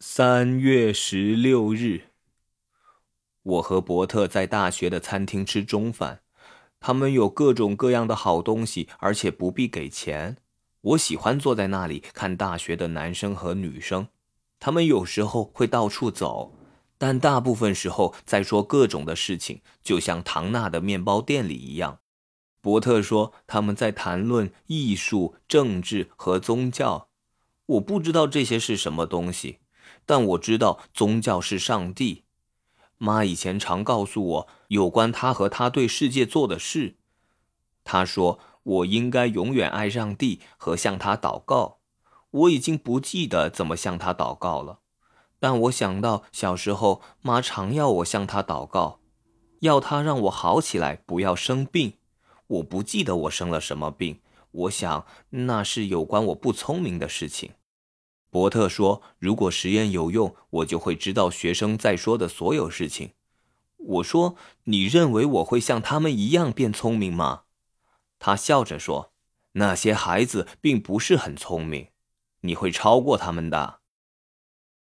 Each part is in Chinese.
三月十六日，我和伯特在大学的餐厅吃中饭，他们有各种各样的好东西，而且不必给钱。我喜欢坐在那里看大学的男生和女生，他们有时候会到处走，但大部分时候在说各种的事情，就像唐纳的面包店里一样。伯特说他们在谈论艺术、政治和宗教，我不知道这些是什么东西。但我知道宗教是上帝。妈以前常告诉我有关他和他对世界做的事。他说我应该永远爱上帝和向他祷告。我已经不记得怎么向他祷告了，但我想到小时候妈常要我向他祷告，要他让我好起来，不要生病。我不记得我生了什么病。我想那是有关我不聪明的事情。伯特说：“如果实验有用，我就会知道学生在说的所有事情。”我说：“你认为我会像他们一样变聪明吗？”他笑着说：“那些孩子并不是很聪明，你会超过他们的。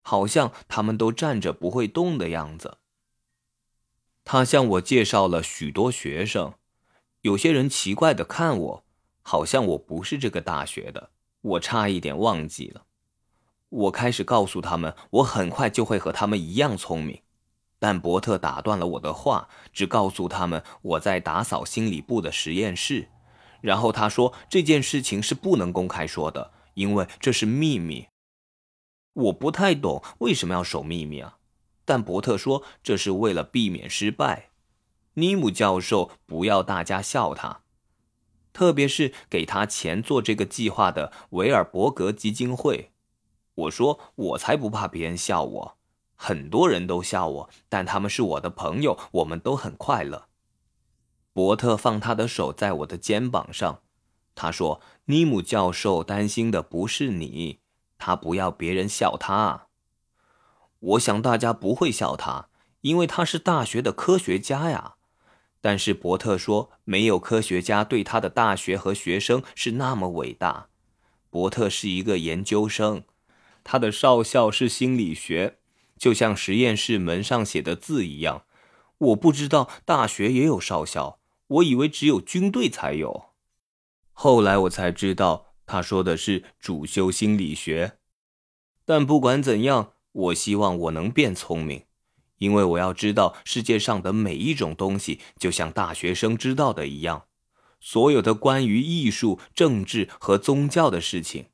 好像他们都站着不会动的样子。”他向我介绍了许多学生，有些人奇怪的看我，好像我不是这个大学的。我差一点忘记了。我开始告诉他们，我很快就会和他们一样聪明，但伯特打断了我的话，只告诉他们我在打扫心理部的实验室。然后他说这件事情是不能公开说的，因为这是秘密。我不太懂为什么要守秘密啊？但伯特说这是为了避免失败。尼姆教授不要大家笑他，特别是给他钱做这个计划的维尔伯格基金会。我说，我才不怕别人笑我，很多人都笑我，但他们是我的朋友，我们都很快乐。伯特放他的手在我的肩膀上，他说：“尼姆教授担心的不是你，他不要别人笑他。我想大家不会笑他，因为他是大学的科学家呀。但是伯特说，没有科学家对他的大学和学生是那么伟大。伯特是一个研究生。”他的少校是心理学，就像实验室门上写的字一样。我不知道大学也有少校，我以为只有军队才有。后来我才知道，他说的是主修心理学。但不管怎样，我希望我能变聪明，因为我要知道世界上的每一种东西，就像大学生知道的一样，所有的关于艺术、政治和宗教的事情。